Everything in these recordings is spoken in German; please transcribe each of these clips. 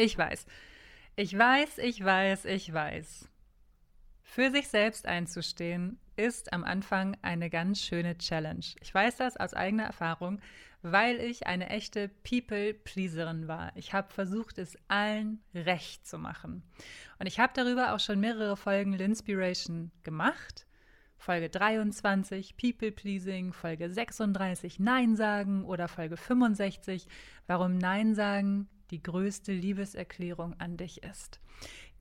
Ich weiß. Ich weiß, ich weiß, ich weiß. Für sich selbst einzustehen ist am Anfang eine ganz schöne Challenge. Ich weiß das aus eigener Erfahrung, weil ich eine echte People-Pleaserin war. Ich habe versucht, es allen recht zu machen. Und ich habe darüber auch schon mehrere Folgen Linspiration gemacht. Folge 23 People Pleasing, Folge 36 Nein sagen oder Folge 65 Warum Nein sagen die größte Liebeserklärung an dich ist.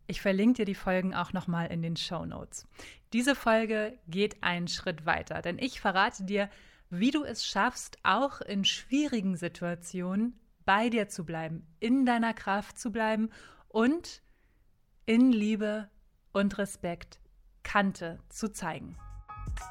Ich verlinke dir die Folgen auch nochmal in den Show Notes. Diese Folge geht einen Schritt weiter, denn ich verrate dir, wie du es schaffst, auch in schwierigen Situationen bei dir zu bleiben, in deiner Kraft zu bleiben und in Liebe und Respekt Kante zu zeigen.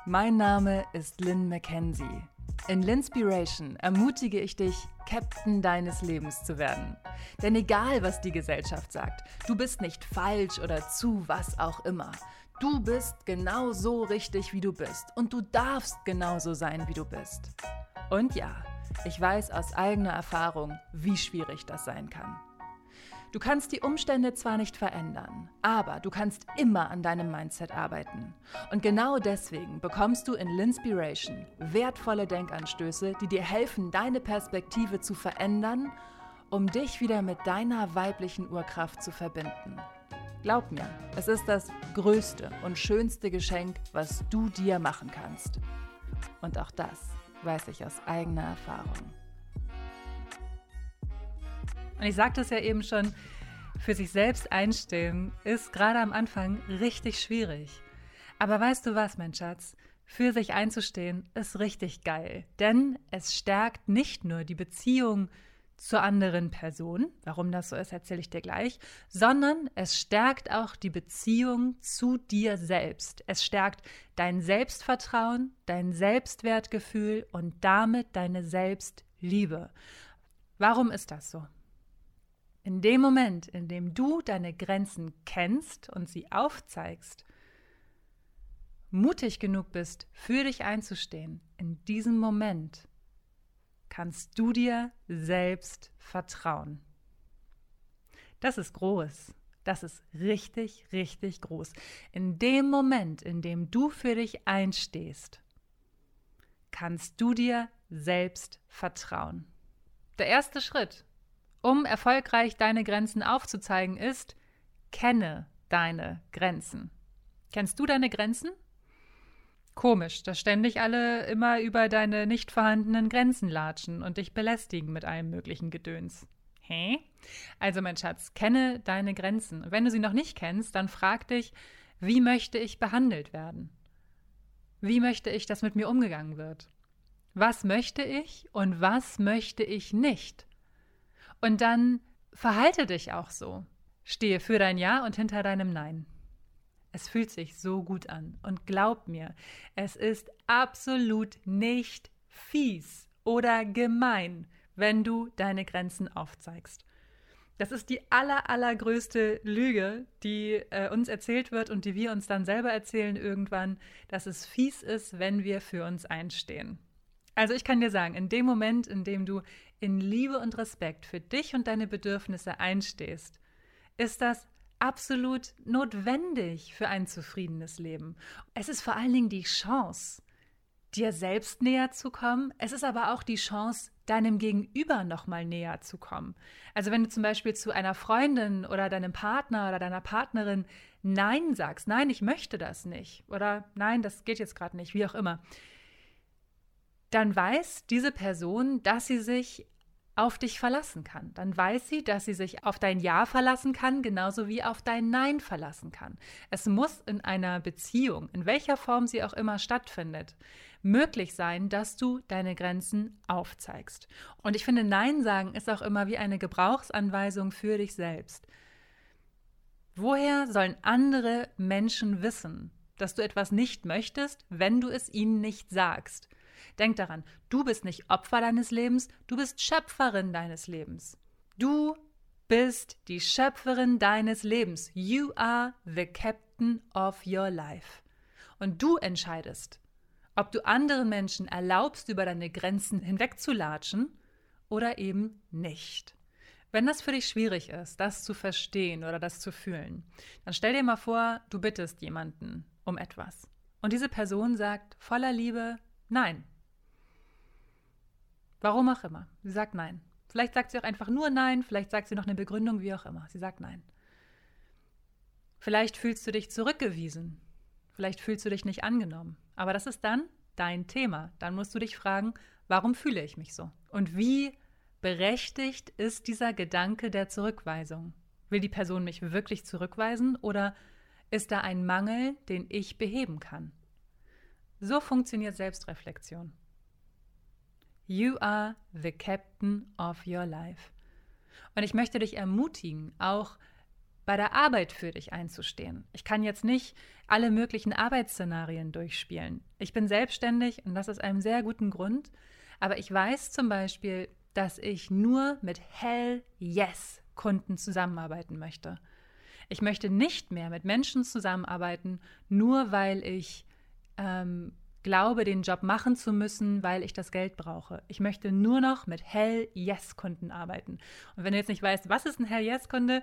Mein Name ist Lynn McKenzie. In Linspiration ermutige ich dich, Captain deines Lebens zu werden. Denn egal, was die Gesellschaft sagt, du bist nicht falsch oder zu was auch immer. Du bist genau so richtig, wie du bist. Und du darfst genauso sein, wie du bist. Und ja, ich weiß aus eigener Erfahrung, wie schwierig das sein kann. Du kannst die Umstände zwar nicht verändern, aber du kannst immer an deinem Mindset arbeiten. Und genau deswegen bekommst du in Linspiration wertvolle Denkanstöße, die dir helfen, deine Perspektive zu verändern, um dich wieder mit deiner weiblichen Urkraft zu verbinden. Glaub mir, es ist das größte und schönste Geschenk, was du dir machen kannst. Und auch das weiß ich aus eigener Erfahrung. Und ich sagte es ja eben schon, für sich selbst einstehen ist gerade am Anfang richtig schwierig. Aber weißt du was, mein Schatz? Für sich einzustehen ist richtig geil, denn es stärkt nicht nur die Beziehung zur anderen Person, warum das so ist, erzähle ich dir gleich, sondern es stärkt auch die Beziehung zu dir selbst. Es stärkt dein Selbstvertrauen, dein Selbstwertgefühl und damit deine Selbstliebe. Warum ist das so? In dem Moment, in dem du deine Grenzen kennst und sie aufzeigst, mutig genug bist, für dich einzustehen, in diesem Moment kannst du dir selbst vertrauen. Das ist groß. Das ist richtig, richtig groß. In dem Moment, in dem du für dich einstehst, kannst du dir selbst vertrauen. Der erste Schritt, um erfolgreich deine Grenzen aufzuzeigen, ist, kenne deine Grenzen. Kennst du deine Grenzen? Komisch, dass ständig alle immer über deine nicht vorhandenen Grenzen latschen und dich belästigen mit allem möglichen Gedöns. Hä? Also, mein Schatz, kenne deine Grenzen. wenn du sie noch nicht kennst, dann frag dich, wie möchte ich behandelt werden? Wie möchte ich, dass mit mir umgegangen wird? Was möchte ich und was möchte ich nicht? Und dann verhalte dich auch so. Stehe für dein Ja und hinter deinem Nein. Es fühlt sich so gut an. Und glaub mir, es ist absolut nicht fies oder gemein, wenn du deine Grenzen aufzeigst. Das ist die aller, allergrößte Lüge, die äh, uns erzählt wird und die wir uns dann selber erzählen irgendwann, dass es fies ist, wenn wir für uns einstehen. Also ich kann dir sagen, in dem Moment, in dem du in Liebe und Respekt für dich und deine Bedürfnisse einstehst, ist das absolut notwendig für ein zufriedenes Leben. Es ist vor allen Dingen die Chance, dir selbst näher zu kommen. Es ist aber auch die Chance, deinem Gegenüber noch mal näher zu kommen. Also wenn du zum Beispiel zu einer Freundin oder deinem Partner oder deiner Partnerin Nein sagst, nein, ich möchte das nicht oder nein, das geht jetzt gerade nicht, wie auch immer, dann weiß diese Person, dass sie sich auf dich verlassen kann. Dann weiß sie, dass sie sich auf dein Ja verlassen kann, genauso wie auf dein Nein verlassen kann. Es muss in einer Beziehung, in welcher Form sie auch immer stattfindet, möglich sein, dass du deine Grenzen aufzeigst. Und ich finde, Nein sagen ist auch immer wie eine Gebrauchsanweisung für dich selbst. Woher sollen andere Menschen wissen, dass du etwas nicht möchtest, wenn du es ihnen nicht sagst? Denk daran, du bist nicht Opfer deines Lebens, du bist Schöpferin deines Lebens. Du bist die Schöpferin deines Lebens. You are the captain of your life. Und du entscheidest, ob du anderen Menschen erlaubst, über deine Grenzen hinwegzulatschen oder eben nicht. Wenn das für dich schwierig ist, das zu verstehen oder das zu fühlen, dann stell dir mal vor, du bittest jemanden um etwas. Und diese Person sagt voller Liebe Nein. Warum auch immer. Sie sagt Nein. Vielleicht sagt sie auch einfach nur Nein, vielleicht sagt sie noch eine Begründung, wie auch immer. Sie sagt Nein. Vielleicht fühlst du dich zurückgewiesen. Vielleicht fühlst du dich nicht angenommen. Aber das ist dann dein Thema. Dann musst du dich fragen, warum fühle ich mich so? Und wie berechtigt ist dieser Gedanke der Zurückweisung? Will die Person mich wirklich zurückweisen oder ist da ein Mangel, den ich beheben kann? So funktioniert Selbstreflexion. You are the captain of your life. Und ich möchte dich ermutigen, auch bei der Arbeit für dich einzustehen. Ich kann jetzt nicht alle möglichen Arbeitsszenarien durchspielen. Ich bin selbstständig und das ist einem sehr guten Grund. Aber ich weiß zum Beispiel, dass ich nur mit Hell Yes Kunden zusammenarbeiten möchte. Ich möchte nicht mehr mit Menschen zusammenarbeiten, nur weil ich ähm, glaube, den Job machen zu müssen, weil ich das Geld brauche. Ich möchte nur noch mit Hell Yes Kunden arbeiten. Und wenn du jetzt nicht weißt, was ist ein Hell Yes Kunde,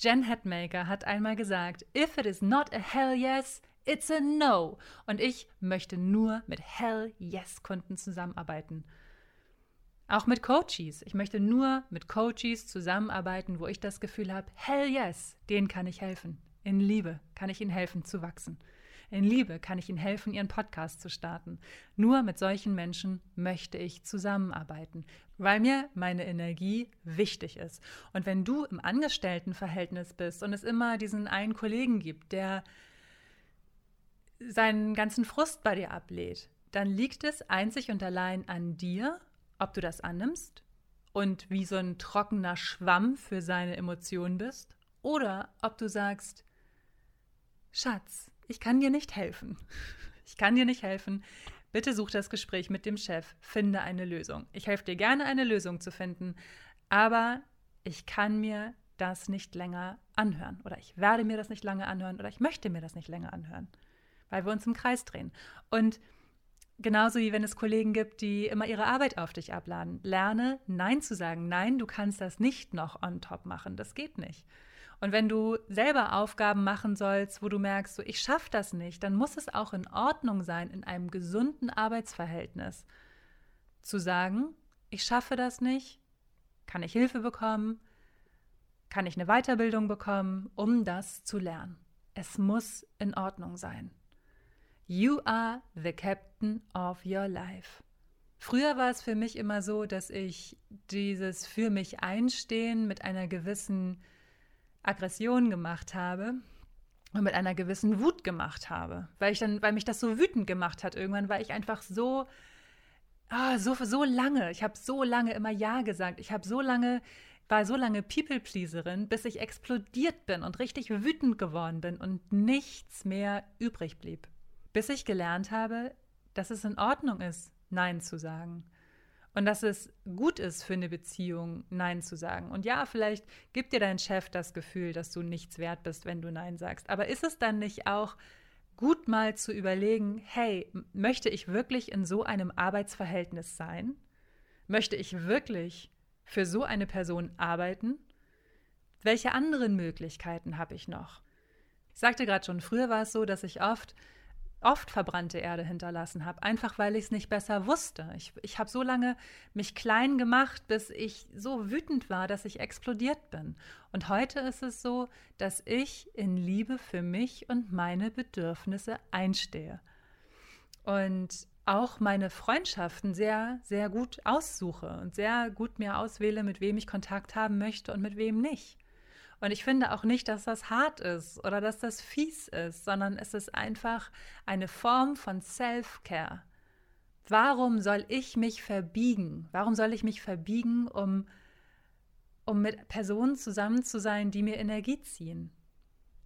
Jen Headmaker hat einmal gesagt, if it is not a Hell Yes, it's a No. Und ich möchte nur mit Hell Yes Kunden zusammenarbeiten. Auch mit Coaches. Ich möchte nur mit Coaches zusammenarbeiten, wo ich das Gefühl habe, hell yes, denen kann ich helfen. In Liebe kann ich ihnen helfen zu wachsen. In Liebe kann ich Ihnen helfen, Ihren Podcast zu starten. Nur mit solchen Menschen möchte ich zusammenarbeiten, weil mir meine Energie wichtig ist. Und wenn du im Angestelltenverhältnis bist und es immer diesen einen Kollegen gibt, der seinen ganzen Frust bei dir ablehnt, dann liegt es einzig und allein an dir, ob du das annimmst und wie so ein trockener Schwamm für seine Emotionen bist, oder ob du sagst, Schatz, ich kann dir nicht helfen. Ich kann dir nicht helfen. Bitte such das Gespräch mit dem Chef, finde eine Lösung. Ich helfe dir gerne, eine Lösung zu finden, aber ich kann mir das nicht länger anhören oder ich werde mir das nicht lange anhören oder ich möchte mir das nicht länger anhören, weil wir uns im Kreis drehen. Und genauso wie wenn es Kollegen gibt, die immer ihre Arbeit auf dich abladen, lerne Nein zu sagen. Nein, du kannst das nicht noch on top machen. Das geht nicht. Und wenn du selber Aufgaben machen sollst, wo du merkst, so ich schaffe das nicht, dann muss es auch in Ordnung sein, in einem gesunden Arbeitsverhältnis zu sagen, ich schaffe das nicht, kann ich Hilfe bekommen, kann ich eine Weiterbildung bekommen, um das zu lernen. Es muss in Ordnung sein. You are the captain of your life. Früher war es für mich immer so, dass ich dieses für mich einstehen mit einer gewissen Aggression gemacht habe und mit einer gewissen Wut gemacht habe, weil ich dann, weil mich das so wütend gemacht hat irgendwann, weil ich einfach so ah, so so lange, ich habe so lange immer ja gesagt, ich habe so lange war so lange People Pleaserin, bis ich explodiert bin und richtig wütend geworden bin und nichts mehr übrig blieb, bis ich gelernt habe, dass es in Ordnung ist, nein zu sagen und dass es gut ist für eine Beziehung, Nein zu sagen. Und ja, vielleicht gibt dir dein Chef das Gefühl, dass du nichts wert bist, wenn du Nein sagst. Aber ist es dann nicht auch gut mal zu überlegen, hey, möchte ich wirklich in so einem Arbeitsverhältnis sein? Möchte ich wirklich für so eine Person arbeiten? Welche anderen Möglichkeiten habe ich noch? Ich sagte gerade schon, früher war es so, dass ich oft oft verbrannte Erde hinterlassen habe, einfach weil ich es nicht besser wusste. Ich, ich habe so lange mich klein gemacht, bis ich so wütend war, dass ich explodiert bin. Und heute ist es so, dass ich in Liebe für mich und meine Bedürfnisse einstehe. Und auch meine Freundschaften sehr, sehr gut aussuche und sehr gut mir auswähle, mit wem ich Kontakt haben möchte und mit wem nicht. Und ich finde auch nicht, dass das hart ist oder dass das fies ist, sondern es ist einfach eine Form von Self-Care. Warum soll ich mich verbiegen? Warum soll ich mich verbiegen, um, um mit Personen zusammen zu sein, die mir Energie ziehen?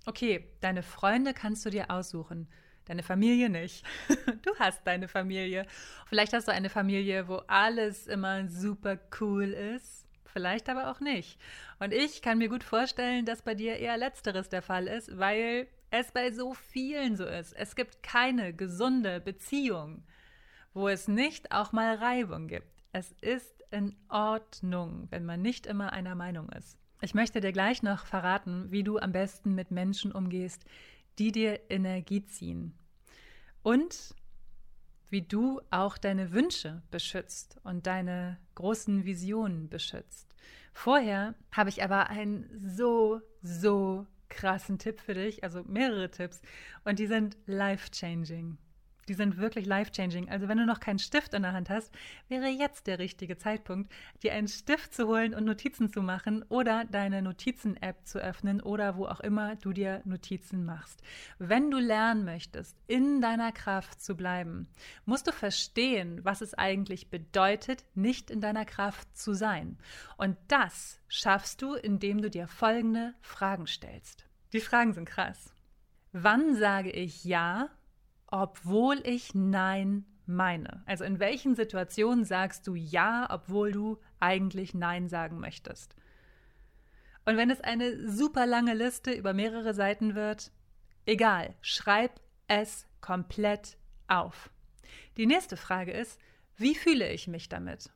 Okay, deine Freunde kannst du dir aussuchen. Deine Familie nicht. Du hast deine Familie. Vielleicht hast du eine Familie, wo alles immer super cool ist vielleicht aber auch nicht. Und ich kann mir gut vorstellen, dass bei dir eher letzteres der Fall ist, weil es bei so vielen so ist. Es gibt keine gesunde Beziehung, wo es nicht auch mal Reibung gibt. Es ist in Ordnung, wenn man nicht immer einer Meinung ist. Ich möchte dir gleich noch verraten, wie du am besten mit Menschen umgehst, die dir Energie ziehen. Und wie du auch deine Wünsche beschützt und deine großen Visionen beschützt. Vorher habe ich aber einen so, so krassen Tipp für dich, also mehrere Tipps, und die sind life-changing. Die sind wirklich life-changing. Also wenn du noch keinen Stift in der Hand hast, wäre jetzt der richtige Zeitpunkt, dir einen Stift zu holen und Notizen zu machen oder deine Notizen-App zu öffnen oder wo auch immer du dir Notizen machst. Wenn du lernen möchtest, in deiner Kraft zu bleiben, musst du verstehen, was es eigentlich bedeutet, nicht in deiner Kraft zu sein. Und das schaffst du, indem du dir folgende Fragen stellst. Die Fragen sind krass. Wann sage ich Ja obwohl ich Nein meine? Also in welchen Situationen sagst du Ja, obwohl du eigentlich Nein sagen möchtest? Und wenn es eine super lange Liste über mehrere Seiten wird, egal, schreib es komplett auf. Die nächste Frage ist, wie fühle ich mich damit?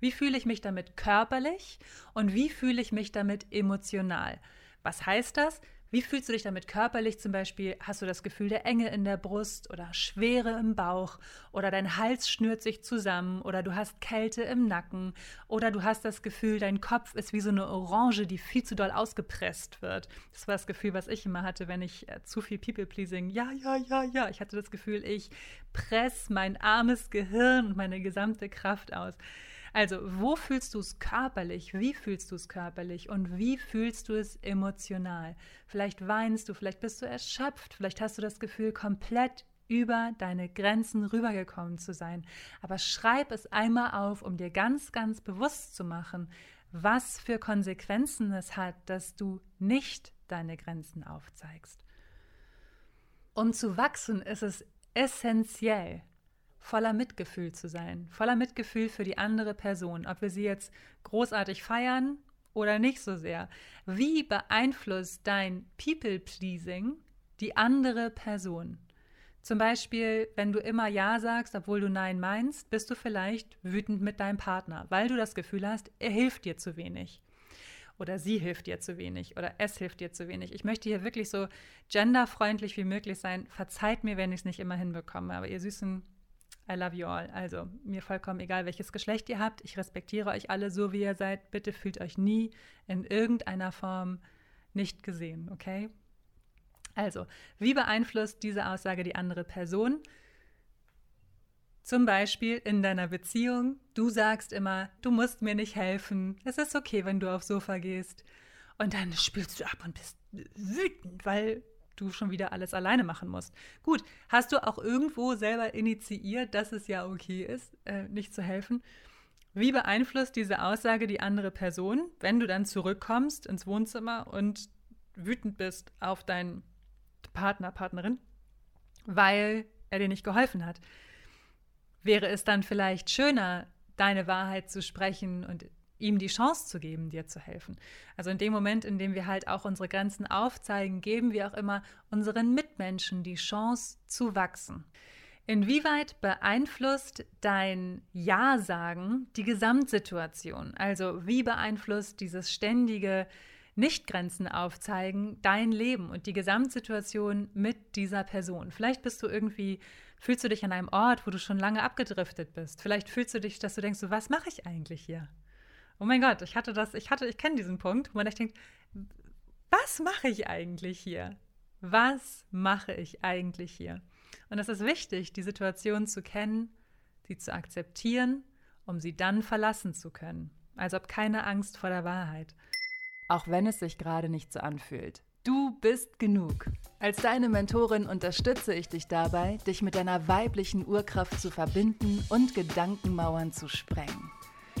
Wie fühle ich mich damit körperlich und wie fühle ich mich damit emotional? Was heißt das? Wie fühlst du dich damit körperlich zum Beispiel? Hast du das Gefühl der Enge in der Brust oder Schwere im Bauch oder dein Hals schnürt sich zusammen oder du hast Kälte im Nacken oder du hast das Gefühl, dein Kopf ist wie so eine Orange, die viel zu doll ausgepresst wird. Das war das Gefühl, was ich immer hatte, wenn ich äh, zu viel People-Pleasing, ja, ja, ja, ja, ich hatte das Gefühl, ich presse mein armes Gehirn und meine gesamte Kraft aus. Also, wo fühlst du es körperlich? Wie fühlst du es körperlich? Und wie fühlst du es emotional? Vielleicht weinst du, vielleicht bist du erschöpft, vielleicht hast du das Gefühl, komplett über deine Grenzen rübergekommen zu sein. Aber schreib es einmal auf, um dir ganz, ganz bewusst zu machen, was für Konsequenzen es hat, dass du nicht deine Grenzen aufzeigst. Um zu wachsen, ist es essentiell, voller Mitgefühl zu sein, voller Mitgefühl für die andere Person, ob wir sie jetzt großartig feiern oder nicht so sehr. Wie beeinflusst dein People-Pleasing die andere Person? Zum Beispiel, wenn du immer Ja sagst, obwohl du Nein meinst, bist du vielleicht wütend mit deinem Partner, weil du das Gefühl hast, er hilft dir zu wenig. Oder sie hilft dir zu wenig oder es hilft dir zu wenig. Ich möchte hier wirklich so genderfreundlich wie möglich sein. Verzeiht mir, wenn ich es nicht immer hinbekomme. Aber ihr süßen I love you all. Also mir vollkommen egal, welches Geschlecht ihr habt. Ich respektiere euch alle so, wie ihr seid. Bitte fühlt euch nie in irgendeiner Form nicht gesehen, okay? Also, wie beeinflusst diese Aussage die andere Person? Zum Beispiel in deiner Beziehung. Du sagst immer, du musst mir nicht helfen. Es ist okay, wenn du aufs Sofa gehst. Und dann spielst du ab und bist wütend, weil du schon wieder alles alleine machen musst. Gut, hast du auch irgendwo selber initiiert, dass es ja okay ist, äh, nicht zu helfen? Wie beeinflusst diese Aussage die andere Person, wenn du dann zurückkommst ins Wohnzimmer und wütend bist auf deinen Partner, Partnerin, weil er dir nicht geholfen hat? Wäre es dann vielleicht schöner, deine Wahrheit zu sprechen und ihm die Chance zu geben, dir zu helfen. Also in dem Moment, in dem wir halt auch unsere Grenzen aufzeigen, geben wir auch immer unseren Mitmenschen die Chance zu wachsen. Inwieweit beeinflusst dein Ja-Sagen die Gesamtsituation? Also wie beeinflusst dieses ständige Nicht-Grenzen aufzeigen dein Leben und die Gesamtsituation mit dieser Person? Vielleicht bist du irgendwie, fühlst du dich an einem Ort, wo du schon lange abgedriftet bist. Vielleicht fühlst du dich, dass du denkst, so, was mache ich eigentlich hier? Oh mein Gott, ich hatte das, ich hatte, ich kenne diesen Punkt, wo man echt denkt, was mache ich eigentlich hier? Was mache ich eigentlich hier? Und es ist wichtig, die Situation zu kennen, sie zu akzeptieren, um sie dann verlassen zu können. Also ob keine Angst vor der Wahrheit. Auch wenn es sich gerade nicht so anfühlt. Du bist genug. Als deine Mentorin unterstütze ich dich dabei, dich mit deiner weiblichen Urkraft zu verbinden und Gedankenmauern zu sprengen.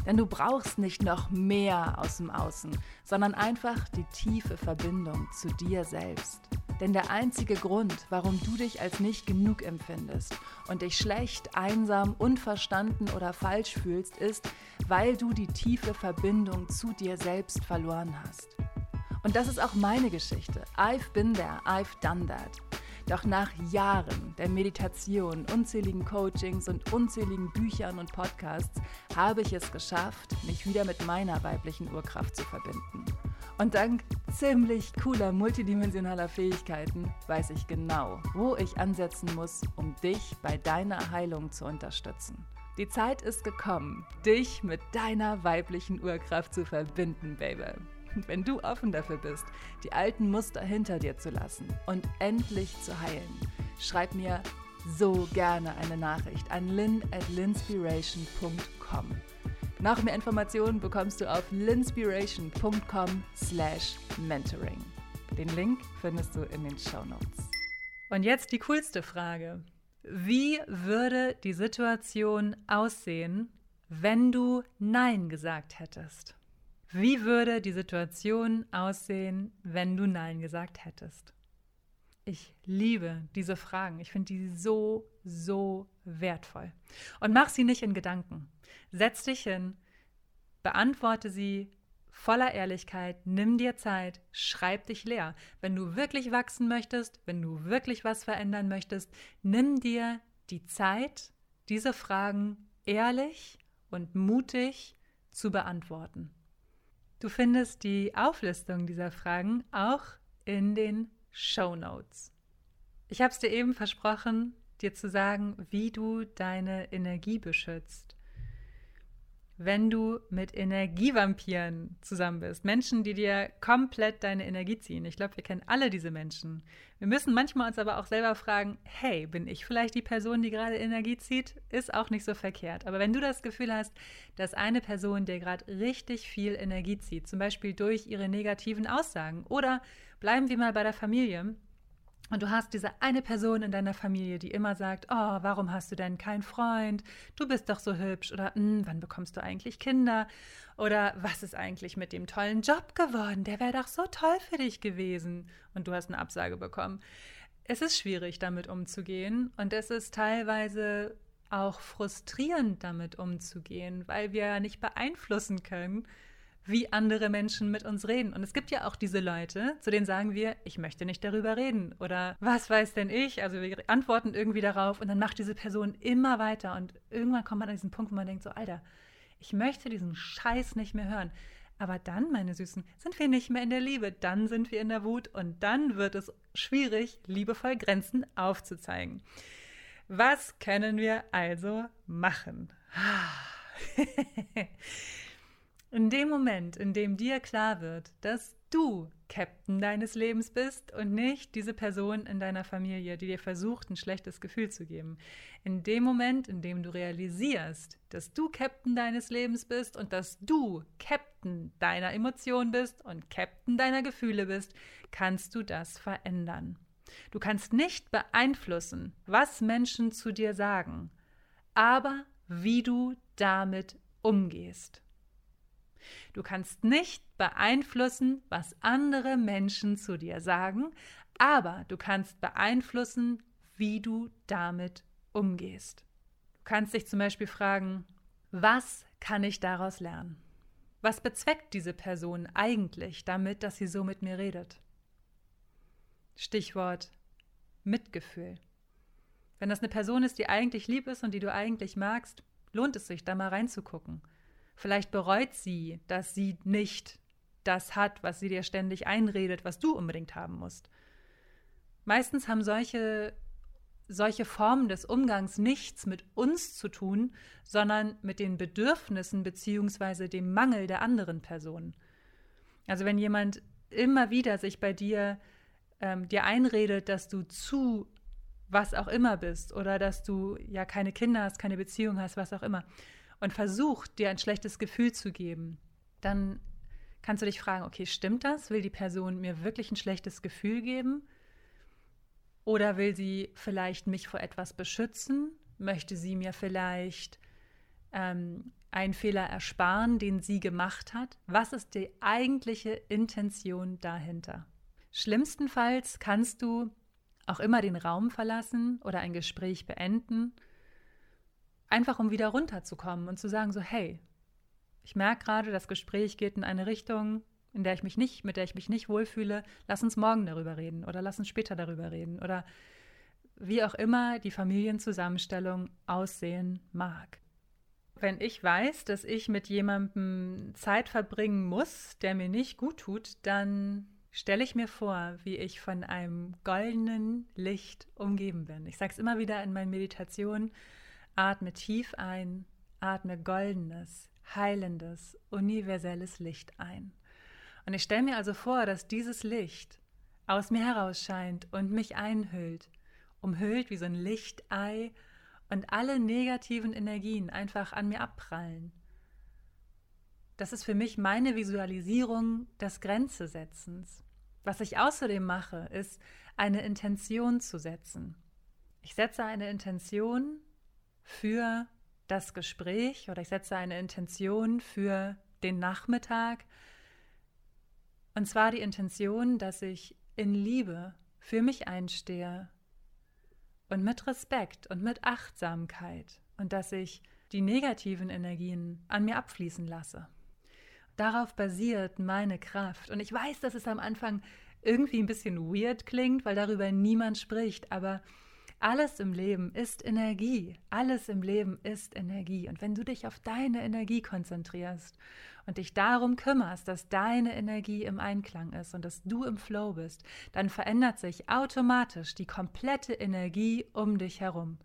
Denn du brauchst nicht noch mehr aus dem Außen, sondern einfach die tiefe Verbindung zu dir selbst. Denn der einzige Grund, warum du dich als nicht genug empfindest und dich schlecht, einsam, unverstanden oder falsch fühlst, ist, weil du die tiefe Verbindung zu dir selbst verloren hast. Und das ist auch meine Geschichte. I've been there, I've done that. Doch nach Jahren der Meditation, unzähligen Coachings und unzähligen Büchern und Podcasts habe ich es geschafft, mich wieder mit meiner weiblichen Urkraft zu verbinden. Und dank ziemlich cooler multidimensionaler Fähigkeiten weiß ich genau, wo ich ansetzen muss, um dich bei deiner Heilung zu unterstützen. Die Zeit ist gekommen, dich mit deiner weiblichen Urkraft zu verbinden, Baby. Wenn du offen dafür bist, die alten Muster hinter dir zu lassen und endlich zu heilen, schreib mir so gerne eine Nachricht an lynn at linspiration.com. Noch mehr Informationen bekommst du auf linspiration.com slash mentoring. Den Link findest du in den Show Notes. Und jetzt die coolste Frage. Wie würde die Situation aussehen, wenn du Nein gesagt hättest? Wie würde die Situation aussehen, wenn du Nein gesagt hättest? Ich liebe diese Fragen. Ich finde die so, so wertvoll. Und mach sie nicht in Gedanken. Setz dich hin, beantworte sie voller Ehrlichkeit, nimm dir Zeit, schreib dich leer. Wenn du wirklich wachsen möchtest, wenn du wirklich was verändern möchtest, nimm dir die Zeit, diese Fragen ehrlich und mutig zu beantworten. Du findest die Auflistung dieser Fragen auch in den Show Notes. Ich habe es dir eben versprochen, dir zu sagen, wie du deine Energie beschützt wenn du mit Energievampiren zusammen bist. Menschen, die dir komplett deine Energie ziehen. Ich glaube, wir kennen alle diese Menschen. Wir müssen manchmal uns aber auch selber fragen, hey, bin ich vielleicht die Person, die gerade Energie zieht? Ist auch nicht so verkehrt. Aber wenn du das Gefühl hast, dass eine Person dir gerade richtig viel Energie zieht, zum Beispiel durch ihre negativen Aussagen oder bleiben wir mal bei der Familie, und du hast diese eine Person in deiner Familie, die immer sagt, oh, warum hast du denn keinen Freund? Du bist doch so hübsch. Oder hm, wann bekommst du eigentlich Kinder? Oder was ist eigentlich mit dem tollen Job geworden? Der wäre doch so toll für dich gewesen. Und du hast eine Absage bekommen. Es ist schwierig, damit umzugehen. Und es ist teilweise auch frustrierend, damit umzugehen, weil wir nicht beeinflussen können, wie andere Menschen mit uns reden. Und es gibt ja auch diese Leute, zu denen sagen wir, ich möchte nicht darüber reden oder was weiß denn ich? Also wir antworten irgendwie darauf und dann macht diese Person immer weiter und irgendwann kommt man an diesen Punkt, wo man denkt so, Alter, ich möchte diesen Scheiß nicht mehr hören. Aber dann, meine Süßen, sind wir nicht mehr in der Liebe, dann sind wir in der Wut und dann wird es schwierig, liebevoll Grenzen aufzuzeigen. Was können wir also machen? In dem Moment, in dem dir klar wird, dass du Captain deines Lebens bist und nicht diese Person in deiner Familie, die dir versucht, ein schlechtes Gefühl zu geben. In dem Moment, in dem du realisierst, dass du Captain deines Lebens bist und dass du Captain deiner Emotionen bist und Captain deiner Gefühle bist, kannst du das verändern. Du kannst nicht beeinflussen, was Menschen zu dir sagen, aber wie du damit umgehst. Du kannst nicht beeinflussen, was andere Menschen zu dir sagen, aber du kannst beeinflussen, wie du damit umgehst. Du kannst dich zum Beispiel fragen, was kann ich daraus lernen? Was bezweckt diese Person eigentlich damit, dass sie so mit mir redet? Stichwort Mitgefühl. Wenn das eine Person ist, die eigentlich lieb ist und die du eigentlich magst, lohnt es sich, da mal reinzugucken. Vielleicht bereut sie, dass sie nicht das hat, was sie dir ständig einredet, was du unbedingt haben musst. Meistens haben solche, solche Formen des Umgangs nichts mit uns zu tun, sondern mit den Bedürfnissen bzw. dem Mangel der anderen Person. Also wenn jemand immer wieder sich bei dir ähm, dir einredet, dass du zu was auch immer bist oder dass du ja keine Kinder hast, keine Beziehung hast, was auch immer, und versucht, dir ein schlechtes Gefühl zu geben, dann kannst du dich fragen, okay, stimmt das? Will die Person mir wirklich ein schlechtes Gefühl geben? Oder will sie vielleicht mich vor etwas beschützen? Möchte sie mir vielleicht ähm, einen Fehler ersparen, den sie gemacht hat? Was ist die eigentliche Intention dahinter? Schlimmstenfalls kannst du auch immer den Raum verlassen oder ein Gespräch beenden Einfach um wieder runterzukommen und zu sagen, so, hey, ich merke gerade, das Gespräch geht in eine Richtung, in der ich mich nicht, mit der ich mich nicht wohlfühle, lass uns morgen darüber reden oder lass uns später darüber reden oder wie auch immer die Familienzusammenstellung aussehen mag. Wenn ich weiß, dass ich mit jemandem Zeit verbringen muss, der mir nicht gut tut, dann stelle ich mir vor, wie ich von einem goldenen Licht umgeben bin. Ich sage es immer wieder in meinen Meditationen, atme tief ein, atme goldenes, heilendes, universelles Licht ein. Und ich stelle mir also vor, dass dieses Licht aus mir heraus scheint und mich einhüllt, umhüllt wie so ein Lichtei und alle negativen Energien einfach an mir abprallen. Das ist für mich meine Visualisierung des Grenzesetzens. Was ich außerdem mache, ist eine Intention zu setzen. Ich setze eine Intention für das Gespräch oder ich setze eine Intention für den Nachmittag. Und zwar die Intention, dass ich in Liebe für mich einstehe und mit Respekt und mit Achtsamkeit und dass ich die negativen Energien an mir abfließen lasse. Darauf basiert meine Kraft. Und ich weiß, dass es am Anfang irgendwie ein bisschen weird klingt, weil darüber niemand spricht, aber alles im Leben ist Energie. Alles im Leben ist Energie. Und wenn du dich auf deine Energie konzentrierst und dich darum kümmerst, dass deine Energie im Einklang ist und dass du im Flow bist, dann verändert sich automatisch die komplette Energie um dich herum.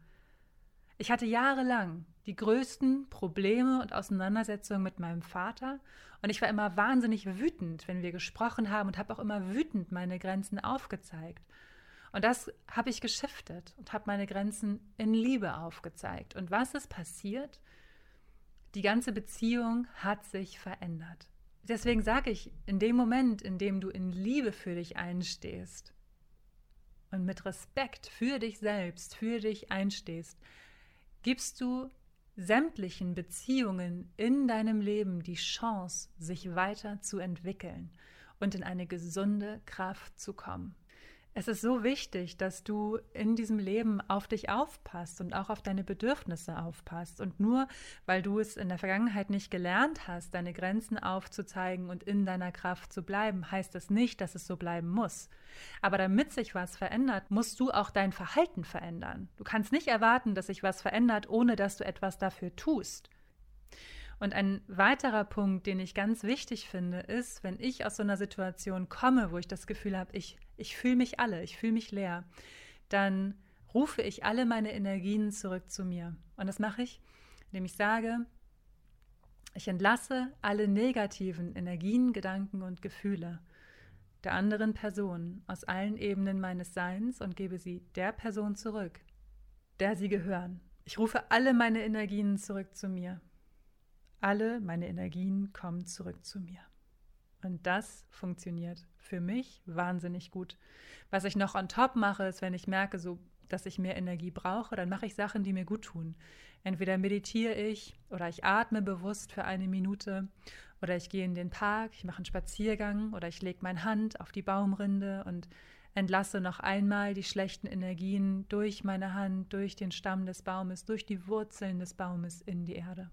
Ich hatte jahrelang die größten Probleme und Auseinandersetzungen mit meinem Vater und ich war immer wahnsinnig wütend, wenn wir gesprochen haben und habe auch immer wütend meine Grenzen aufgezeigt. Und das habe ich geschiftet und habe meine Grenzen in Liebe aufgezeigt. Und was ist passiert? Die ganze Beziehung hat sich verändert. Deswegen sage ich, in dem Moment, in dem du in Liebe für dich einstehst und mit Respekt für dich selbst, für dich einstehst, gibst du sämtlichen Beziehungen in deinem Leben die Chance, sich weiterzuentwickeln und in eine gesunde Kraft zu kommen. Es ist so wichtig, dass du in diesem Leben auf dich aufpasst und auch auf deine Bedürfnisse aufpasst. Und nur weil du es in der Vergangenheit nicht gelernt hast, deine Grenzen aufzuzeigen und in deiner Kraft zu bleiben, heißt das nicht, dass es so bleiben muss. Aber damit sich was verändert, musst du auch dein Verhalten verändern. Du kannst nicht erwarten, dass sich was verändert, ohne dass du etwas dafür tust. Und ein weiterer Punkt, den ich ganz wichtig finde, ist, wenn ich aus so einer Situation komme, wo ich das Gefühl habe, ich, ich fühle mich alle, ich fühle mich leer, dann rufe ich alle meine Energien zurück zu mir. Und das mache ich, indem ich sage, ich entlasse alle negativen Energien, Gedanken und Gefühle der anderen Person aus allen Ebenen meines Seins und gebe sie der Person zurück, der sie gehören. Ich rufe alle meine Energien zurück zu mir. Alle meine Energien kommen zurück zu mir. Und das funktioniert für mich wahnsinnig gut. Was ich noch on top mache, ist, wenn ich merke, so, dass ich mehr Energie brauche, dann mache ich Sachen, die mir gut tun. Entweder meditiere ich oder ich atme bewusst für eine Minute oder ich gehe in den Park, ich mache einen Spaziergang oder ich lege meine Hand auf die Baumrinde und entlasse noch einmal die schlechten Energien durch meine Hand, durch den Stamm des Baumes, durch die Wurzeln des Baumes in die Erde.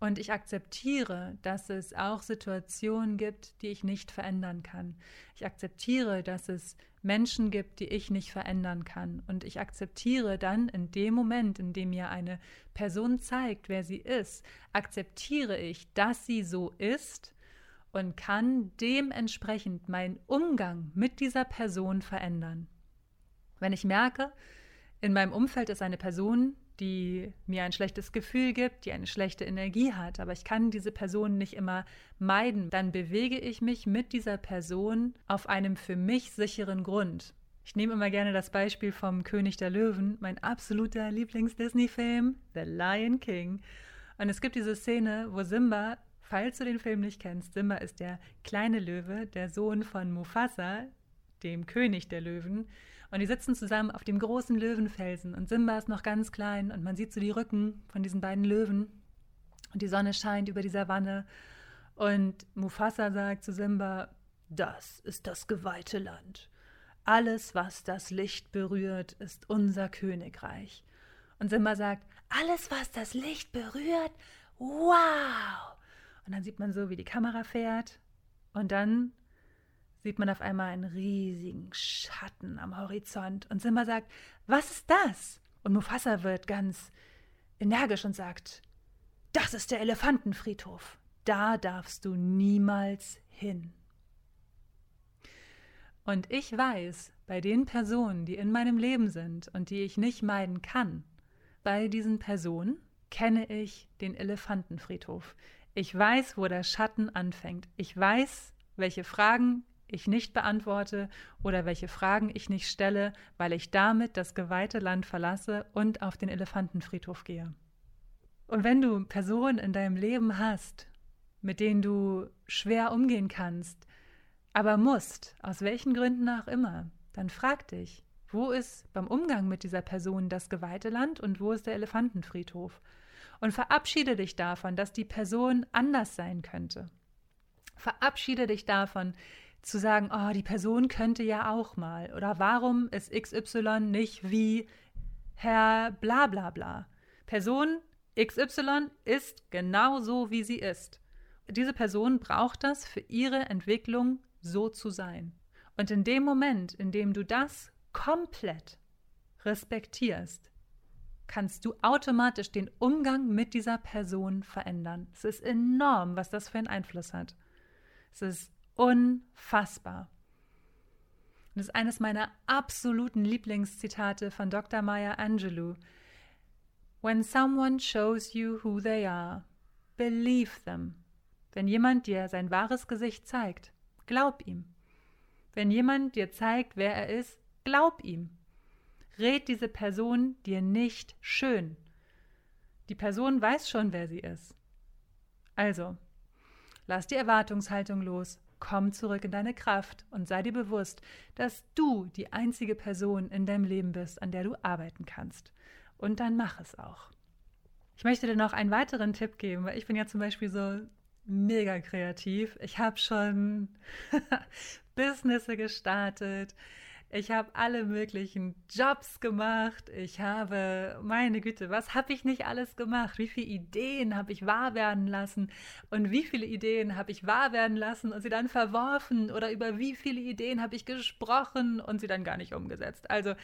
Und ich akzeptiere, dass es auch Situationen gibt, die ich nicht verändern kann. Ich akzeptiere, dass es Menschen gibt, die ich nicht verändern kann. Und ich akzeptiere dann in dem Moment, in dem mir eine Person zeigt, wer sie ist, akzeptiere ich, dass sie so ist und kann dementsprechend meinen Umgang mit dieser Person verändern. Wenn ich merke, in meinem Umfeld ist eine Person, die mir ein schlechtes Gefühl gibt, die eine schlechte Energie hat, aber ich kann diese Person nicht immer meiden, dann bewege ich mich mit dieser Person auf einem für mich sicheren Grund. Ich nehme immer gerne das Beispiel vom König der Löwen, mein absoluter Lieblings-Disney-Film, The Lion King. Und es gibt diese Szene, wo Simba, falls du den Film nicht kennst, Simba ist der kleine Löwe, der Sohn von Mufasa, dem König der Löwen, und die sitzen zusammen auf dem großen Löwenfelsen und Simba ist noch ganz klein und man sieht so die Rücken von diesen beiden Löwen und die Sonne scheint über die Savanne und Mufasa sagt zu Simba, das ist das geweihte Land. Alles, was das Licht berührt, ist unser Königreich. Und Simba sagt, alles, was das Licht berührt, wow! Und dann sieht man so, wie die Kamera fährt. Und dann sieht man auf einmal einen riesigen Schatten am Horizont. Und Simba sagt, was ist das? Und Mufasa wird ganz energisch und sagt, das ist der Elefantenfriedhof. Da darfst du niemals hin. Und ich weiß, bei den Personen, die in meinem Leben sind und die ich nicht meiden kann, bei diesen Personen kenne ich den Elefantenfriedhof. Ich weiß, wo der Schatten anfängt. Ich weiß, welche Fragen ich nicht beantworte oder welche Fragen ich nicht stelle, weil ich damit das geweihte Land verlasse und auf den Elefantenfriedhof gehe. Und wenn du Personen in deinem Leben hast, mit denen du schwer umgehen kannst, aber musst, aus welchen Gründen auch immer, dann frag dich, wo ist beim Umgang mit dieser Person das geweihte Land und wo ist der Elefantenfriedhof? Und verabschiede dich davon, dass die Person anders sein könnte. Verabschiede dich davon, zu sagen, oh, die Person könnte ja auch mal. Oder warum ist XY nicht wie Herr bla bla bla. Person XY ist genau so, wie sie ist. Diese Person braucht das für ihre Entwicklung so zu sein. Und in dem Moment, in dem du das komplett respektierst, kannst du automatisch den Umgang mit dieser Person verändern. Es ist enorm, was das für einen Einfluss hat. Es ist unfassbar. Das ist eines meiner absoluten Lieblingszitate von Dr. Maya Angelou. When someone shows you who they are, believe them. Wenn jemand dir sein wahres Gesicht zeigt, glaub ihm. Wenn jemand dir zeigt, wer er ist, glaub ihm. Red diese Person dir nicht schön. Die Person weiß schon, wer sie ist. Also, lass die Erwartungshaltung los, komm zurück in deine Kraft und sei dir bewusst, dass du die einzige Person in deinem Leben bist, an der du arbeiten kannst. Und dann mach es auch. Ich möchte dir noch einen weiteren Tipp geben, weil ich bin ja zum Beispiel so mega kreativ. Ich habe schon Businesse gestartet. Ich habe alle möglichen Jobs gemacht. Ich habe, meine Güte, was habe ich nicht alles gemacht? Wie viele Ideen habe ich wahr werden lassen? Und wie viele Ideen habe ich wahr werden lassen und sie dann verworfen? Oder über wie viele Ideen habe ich gesprochen und sie dann gar nicht umgesetzt? Also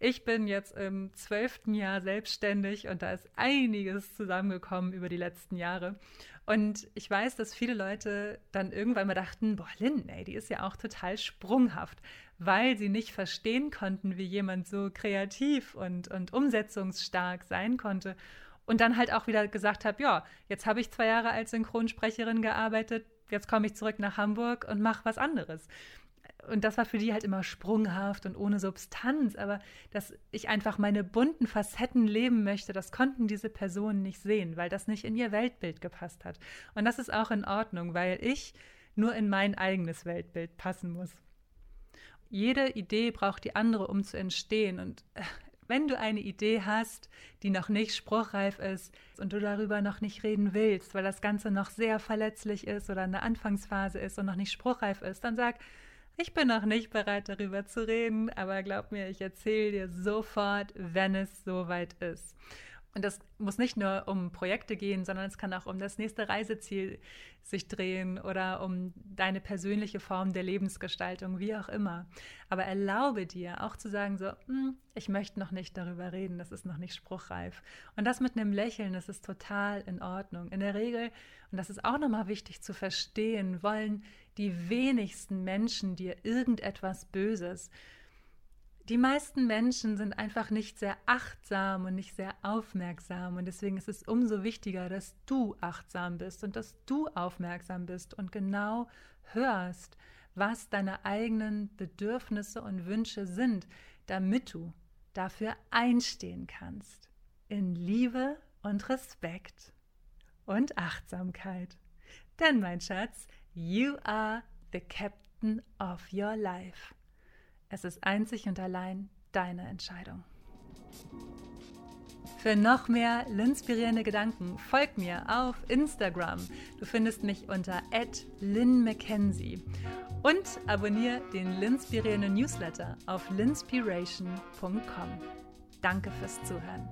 ich bin jetzt im zwölften Jahr selbstständig und da ist einiges zusammengekommen über die letzten Jahre. Und ich weiß, dass viele Leute dann irgendwann mal dachten, boah, Lynn, ey, die ist ja auch total sprunghaft, weil sie nicht verstehen konnten, wie jemand so kreativ und, und umsetzungsstark sein konnte. Und dann halt auch wieder gesagt habe, ja, jetzt habe ich zwei Jahre als Synchronsprecherin gearbeitet, jetzt komme ich zurück nach Hamburg und mache was anderes und das war für die halt immer sprunghaft und ohne Substanz, aber dass ich einfach meine bunten Facetten leben möchte, das konnten diese Personen nicht sehen, weil das nicht in ihr Weltbild gepasst hat. Und das ist auch in Ordnung, weil ich nur in mein eigenes Weltbild passen muss. Jede Idee braucht die andere, um zu entstehen. Und äh, wenn du eine Idee hast, die noch nicht spruchreif ist und du darüber noch nicht reden willst, weil das Ganze noch sehr verletzlich ist oder eine Anfangsphase ist und noch nicht spruchreif ist, dann sag, ich bin noch nicht bereit, darüber zu reden, aber glaub mir, ich erzähle dir sofort, wenn es soweit ist. Und das muss nicht nur um Projekte gehen, sondern es kann auch um das nächste Reiseziel sich drehen oder um deine persönliche Form der Lebensgestaltung, wie auch immer. Aber erlaube dir auch zu sagen, so, hm, ich möchte noch nicht darüber reden, das ist noch nicht spruchreif. Und das mit einem Lächeln, das ist total in Ordnung. In der Regel, und das ist auch nochmal wichtig zu verstehen, wollen die wenigsten Menschen dir irgendetwas Böses. Die meisten Menschen sind einfach nicht sehr achtsam und nicht sehr aufmerksam und deswegen ist es umso wichtiger, dass du achtsam bist und dass du aufmerksam bist und genau hörst, was deine eigenen Bedürfnisse und Wünsche sind, damit du dafür einstehen kannst. In Liebe und Respekt und Achtsamkeit. Denn mein Schatz, You are the captain of your life. Es ist einzig und allein deine Entscheidung. Für noch mehr linspirierende Gedanken folg mir auf Instagram. Du findest mich unter @linmckenzie und abonniere den linspirierenden Newsletter auf linspiration.com. Danke fürs Zuhören.